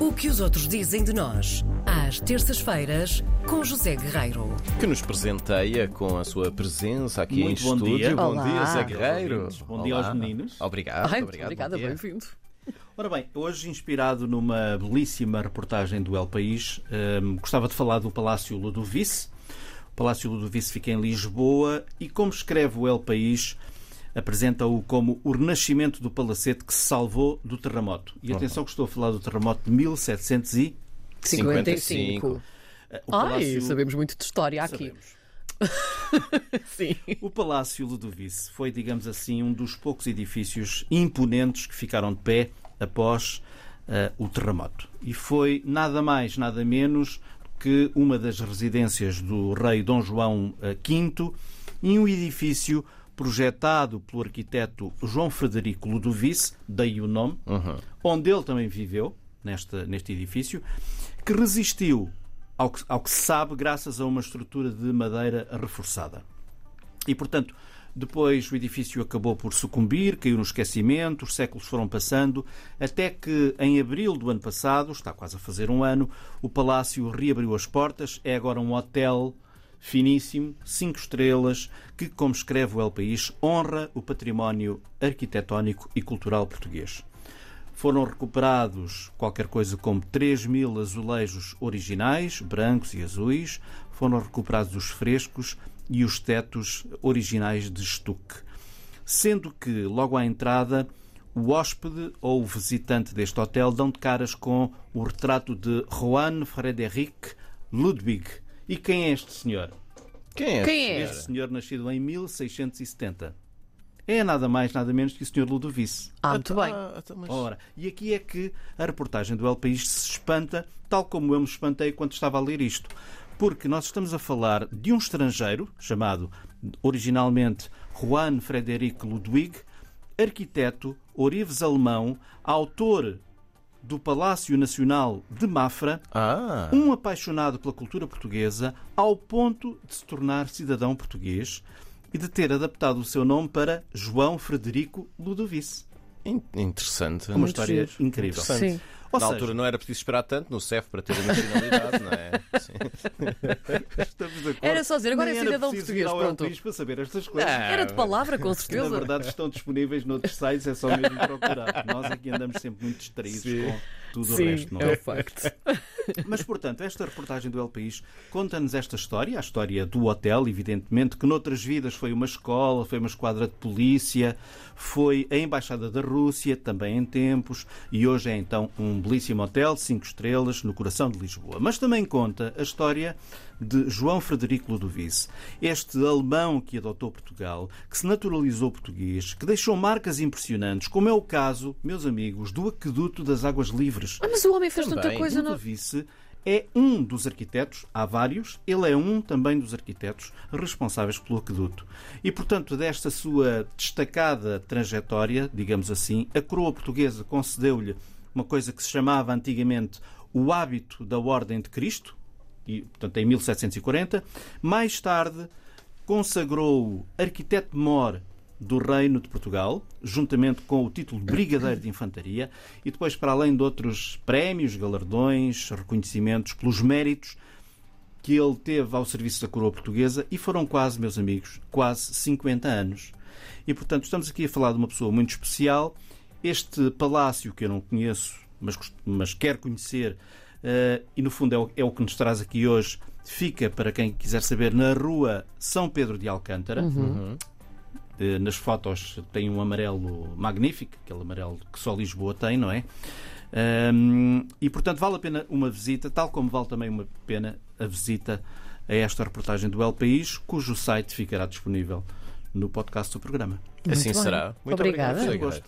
O que os outros dizem de nós, às terças-feiras, com José Guerreiro. Que nos presenteia com a sua presença aqui Muito em bom estúdio. dia. Bom Olá. dia, Zé Bom dia aos Guerreiro. Bom dia aos Olá. meninos. Obrigado, Ai, obrigado. obrigada, bem-vindo. Ora bem, hoje inspirado numa belíssima reportagem do El País, hum, gostava de falar do Palácio Ludovice. O Palácio Ludovice fica em Lisboa e, como escreve o El País, apresenta-o como o renascimento do palacete que se salvou do terremoto. E atenção que estou a falar do terremoto de 1700 e... 55. eh, o Ai, Palácio- sabemos muito de história aqui. Sabemos. Sim. O Palácio Ludovice foi, digamos assim, um dos poucos edifícios imponentes que ficaram de pé após eh, o terremoto. E foi nada mais, nada menos que uma das residências do rei Dom João eh, V e um edifício projetado pelo arquiteto João Frederico Ludovice, daí o nome, onde ele também viveu, nesta, neste edifício, que resistiu ao que, ao que se sabe graças a uma estrutura de madeira reforçada. E, portanto, depois o edifício acabou por sucumbir, caiu no esquecimento, os séculos foram passando, até que em abril do ano passado, está quase a fazer um ano, o palácio reabriu as portas, é agora um hotel finíssimo, cinco estrelas, que, como escreve o El País, honra o património arquitetónico e cultural português. Foram recuperados qualquer coisa como 3 mil azulejos originais, brancos e azuis. Foram recuperados os frescos e os tetos originais de estuque. Sendo que, logo à entrada, o hóspede ou o visitante deste hotel dão de caras com o retrato de Juan Frederic Ludwig. E quem é este senhor? Quem é? Quem é? Este senhor nascido em 1670. É nada mais, nada menos que o senhor Ludovice. Ah, muito bem. Ah, então, Ora, e aqui é que a reportagem do El País se espanta, tal como eu me espantei quando estava a ler isto. Porque nós estamos a falar de um estrangeiro, chamado originalmente Juan Frederic Ludwig, arquiteto, orives alemão, autor do Palácio Nacional de Mafra, Ah, um apaixonado pela cultura portuguesa ao ponto de se tornar cidadão português e de ter adaptado o seu nome para João Frederico Ludovice. in- interessante. Uma Muito história giro. incrível. Interessante. Sim. Ou Na seja, altura não era preciso esperar tanto no CEF para ter a nacionalidade, não é? Sim. estamos de acordo. Era só dizer, agora Nem é cidadão português, pronto. Para saber estas coisas. Não. Era de palavra, com Na certeza. verdade estão disponíveis noutros sites, é só mesmo procurar. Nós aqui andamos sempre muito distraídos Sim. com tudo o Sim, resto, não é é? um facto. Mas, portanto, esta reportagem do El País conta-nos esta história, a história do hotel, evidentemente, que noutras vidas foi uma escola, foi uma esquadra de polícia, foi a Embaixada da Rússia, também em tempos, e hoje é então um belíssimo hotel, cinco estrelas, no coração de Lisboa. Mas também conta a história de João Frederico Ludovice, este alemão que adotou Portugal, que se naturalizou português, que deixou marcas impressionantes, como é o caso, meus amigos, do Aqueduto das Águas Livres. Ah, mas o homem fez tanta coisa. Não... Ludovice é um dos arquitetos, há vários, ele é um também dos arquitetos responsáveis pelo aqueduto. E, portanto, desta sua destacada trajetória, digamos assim, a coroa portuguesa concedeu-lhe uma coisa que se chamava antigamente o hábito da Ordem de Cristo, e, portanto, em 1740. Mais tarde, consagrou-o arquiteto-mor do Reino de Portugal, juntamente com o título de Brigadeiro de Infantaria, e depois, para além de outros prémios, galardões, reconhecimentos pelos méritos que ele teve ao serviço da coroa portuguesa, e foram quase, meus amigos, quase 50 anos. E, portanto, estamos aqui a falar de uma pessoa muito especial. Este palácio, que eu não conheço, mas, mas quero conhecer, eh, e no fundo é o, é o que nos traz aqui hoje, fica, para quem quiser saber, na rua São Pedro de Alcântara. Eh, Nas fotos tem um amarelo magnífico, aquele amarelo que só Lisboa tem, não é? Ahm, e portanto vale a pena uma visita, tal como vale também uma pena a visita a esta reportagem do El País, cujo site ficará disponível no podcast do programa. Assim bem. será. Muito Obrigada. obrigado.